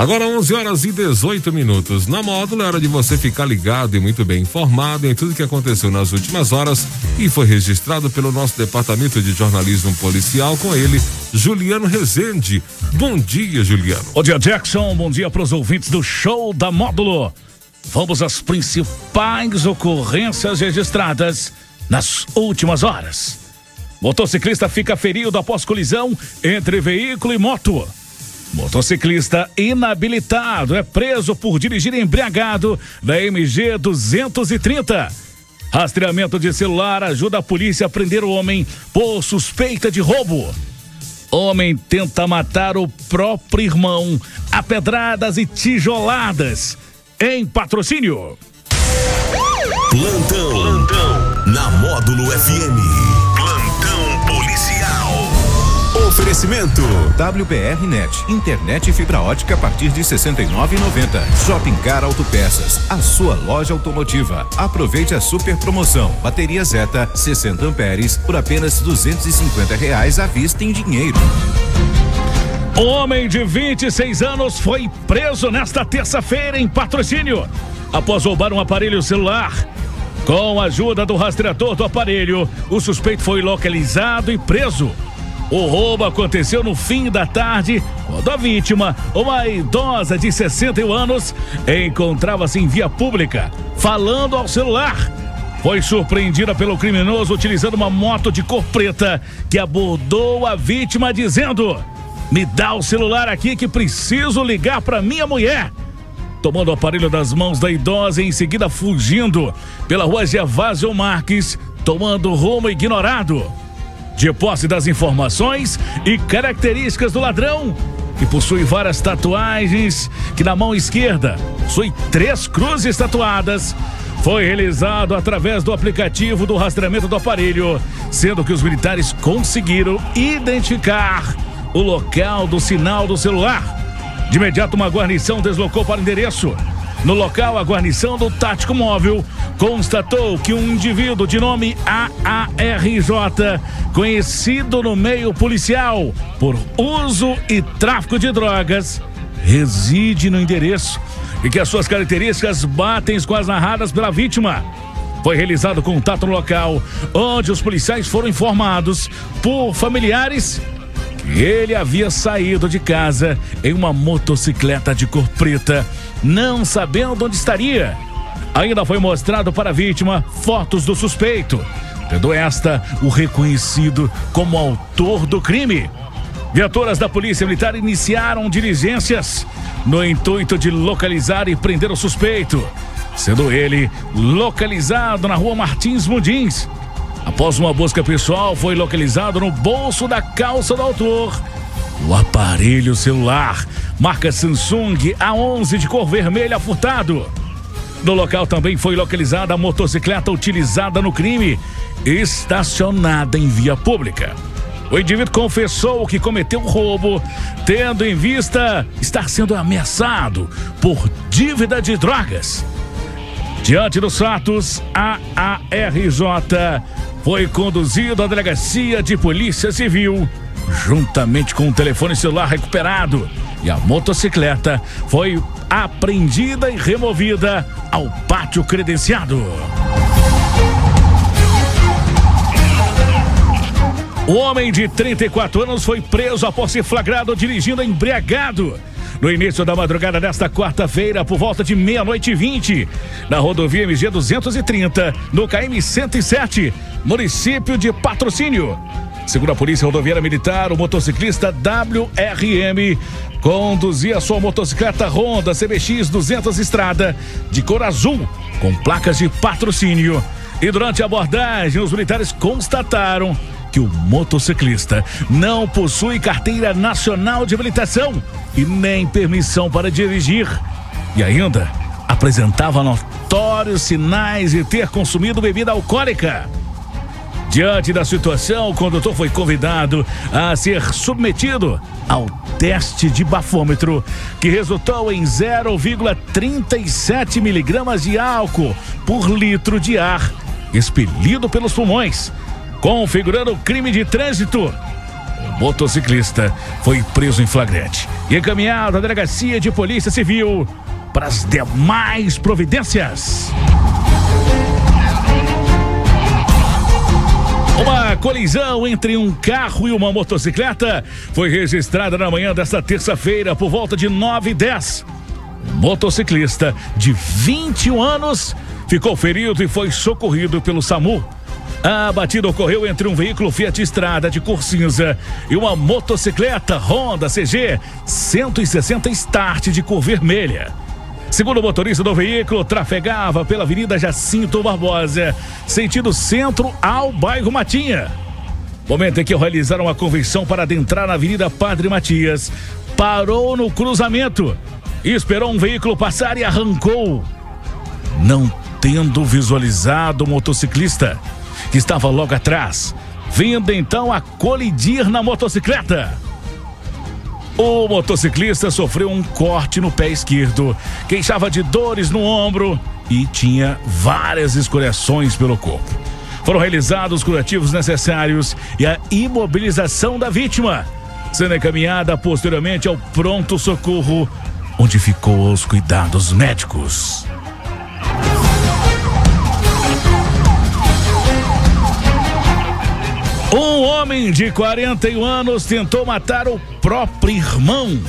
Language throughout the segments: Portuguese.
Agora 11 horas e 18 minutos. Na módulo, é hora de você ficar ligado e muito bem informado em tudo que aconteceu nas últimas horas e foi registrado pelo nosso departamento de jornalismo policial com ele, Juliano Rezende. Bom dia, Juliano. Bom dia, Jackson. Bom dia para os ouvintes do show da módulo. Vamos às principais ocorrências registradas nas últimas horas. Motociclista fica ferido após colisão entre veículo e moto. Motociclista inabilitado é preso por dirigir embriagado na MG 230. Rastreamento de celular ajuda a polícia a prender o homem por suspeita de roubo. Homem tenta matar o próprio irmão a pedradas e tijoladas em patrocínio. Plantão, plantão na Módulo FM. Oferecimento WBRnet, internet e fibra ótica a partir de 69,90. Shopping Car Autopeças, a sua loja automotiva. Aproveite a super promoção. Bateria Zeta 60 amperes por apenas 250 reais à vista em dinheiro. Homem de 26 anos foi preso nesta terça-feira em patrocínio após roubar um aparelho celular. Com a ajuda do rastreador do aparelho, o suspeito foi localizado e preso. O roubo aconteceu no fim da tarde, quando a vítima, uma idosa de 61 anos, encontrava-se em via pública, falando ao celular. Foi surpreendida pelo criminoso utilizando uma moto de cor preta que abordou a vítima dizendo: Me dá o celular aqui que preciso ligar para minha mulher tomando o aparelho das mãos da idosa e em seguida fugindo pela rua Gervásio Marques, tomando rumo ignorado de posse das informações e características do ladrão, que possui várias tatuagens, que na mão esquerda possui três cruzes tatuadas, foi realizado através do aplicativo do rastreamento do aparelho, sendo que os militares conseguiram identificar o local do sinal do celular. De imediato, uma guarnição deslocou para o endereço no local, a guarnição do Tático Móvel constatou que um indivíduo de nome AARJ, conhecido no meio policial por uso e tráfico de drogas, reside no endereço e que as suas características batem com as narradas pela vítima. Foi realizado contato no local, onde os policiais foram informados por familiares ele havia saído de casa em uma motocicleta de cor preta, não sabendo onde estaria. Ainda foi mostrado para a vítima fotos do suspeito, tendo esta o reconhecido como autor do crime. Viaturas da Polícia Militar iniciaram diligências no intuito de localizar e prender o suspeito, sendo ele localizado na rua Martins Mundins Após uma busca pessoal, foi localizado no bolso da calça do autor o aparelho celular, marca Samsung A11 de cor vermelha furtado. No local também foi localizada a motocicleta utilizada no crime, estacionada em via pública. O indivíduo confessou que cometeu o roubo, tendo em vista estar sendo ameaçado por dívida de drogas. Diante dos fatos, a ARJ foi conduzido à delegacia de polícia civil, juntamente com o telefone celular recuperado. E a motocicleta foi apreendida e removida ao pátio credenciado. O homem de 34 anos foi preso após ser flagrado dirigindo embriagado no início da madrugada desta quarta-feira, por volta de meia-noite e vinte, na rodovia MG 230, no KM 107, município de Patrocínio. Segundo a Polícia Rodoviária Militar, o motociclista WRM conduzia sua motocicleta Honda CBX 200 Estrada de cor azul, com placas de patrocínio. E durante a abordagem, os militares constataram que o motociclista não possui carteira nacional de habilitação e nem permissão para dirigir. E ainda apresentava notórios sinais de ter consumido bebida alcoólica. Diante da situação, o condutor foi convidado a ser submetido ao teste de bafômetro, que resultou em 0,37 miligramas de álcool por litro de ar expelido pelos pulmões configurando crime de trânsito. o motociclista foi preso em flagrante e encaminhado à delegacia de polícia civil para as demais providências. Uma colisão entre um carro e uma motocicleta foi registrada na manhã desta terça-feira por volta de 9 e 10. Um motociclista de 21 anos ficou ferido e foi socorrido pelo SAMU. A batida ocorreu entre um veículo Fiat Estrada de cor cinza e uma motocicleta Honda CG 160 Start de cor vermelha. Segundo o motorista do veículo, trafegava pela Avenida Jacinto Barbosa, sentido centro ao bairro Matinha. Momento em que realizaram a convenção para adentrar na Avenida Padre Matias, parou no cruzamento e esperou um veículo passar e arrancou. Não tendo visualizado o motociclista, que estava logo atrás, vindo então a colidir na motocicleta. O motociclista sofreu um corte no pé esquerdo, queixava de dores no ombro e tinha várias escoriações pelo corpo. Foram realizados os curativos necessários e a imobilização da vítima, sendo encaminhada posteriormente ao pronto socorro, onde ficou aos cuidados médicos. Um homem de 41 anos tentou matar o próprio irmão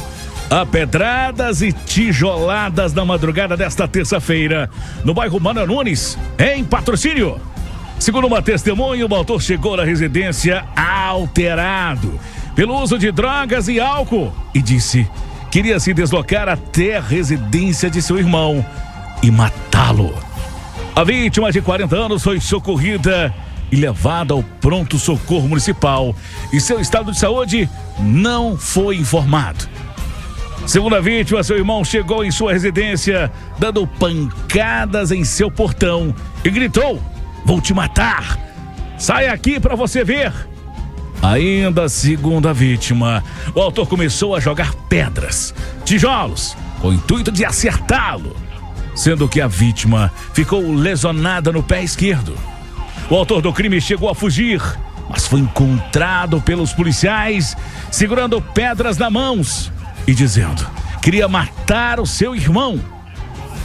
a pedradas e tijoladas na madrugada desta terça-feira, no bairro Mano Nunes, em patrocínio. Segundo uma testemunha, o autor chegou na residência alterado pelo uso de drogas e álcool e disse queria se deslocar até a residência de seu irmão e matá-lo. A vítima de 40 anos foi socorrida e levada ao pronto socorro municipal e seu estado de saúde não foi informado. Segundo a vítima, seu irmão chegou em sua residência dando pancadas em seu portão e gritou: Vou te matar! Sai aqui para você ver! Ainda segundo a vítima, o autor começou a jogar pedras, tijolos, com o intuito de acertá-lo, sendo que a vítima ficou lesionada no pé esquerdo. O autor do crime chegou a fugir, mas foi encontrado pelos policiais segurando pedras na mãos e dizendo queria matar o seu irmão.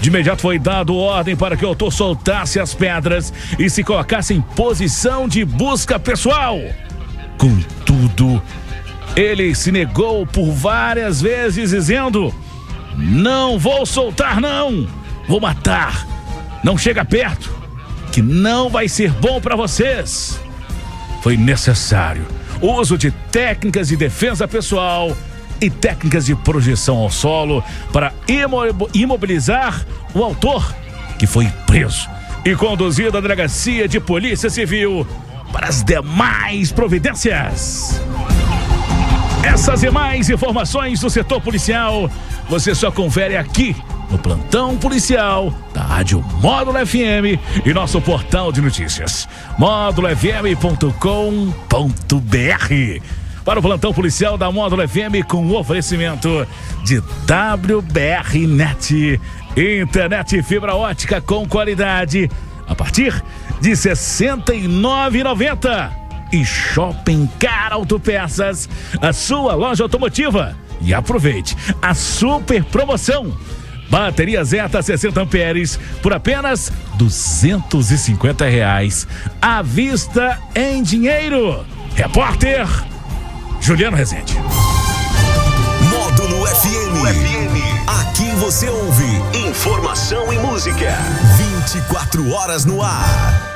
De imediato foi dado ordem para que o autor soltasse as pedras e se colocasse em posição de busca pessoal. Contudo, ele se negou por várias vezes, dizendo: Não vou soltar, não! Vou matar! Não chega perto! Que não vai ser bom para vocês. Foi necessário o uso de técnicas de defesa pessoal e técnicas de projeção ao solo para imobilizar o autor, que foi preso e conduzido à delegacia de polícia civil para as demais providências. Essas e mais informações do setor policial você só confere aqui no plantão policial da Rádio Módulo FM e nosso portal de notícias módulofm.com.br. Para o plantão policial da Módulo FM com o oferecimento de WBR Net, internet fibra ótica com qualidade a partir de R$ 69,90 e Shopping Car Autopeças, a sua loja automotiva. E aproveite a super promoção Bateria Zeta 60 amperes por apenas 250 reais. À vista em dinheiro. Repórter Juliano Rezende. Módulo FM. Aqui você ouve informação e música. 24 horas no ar.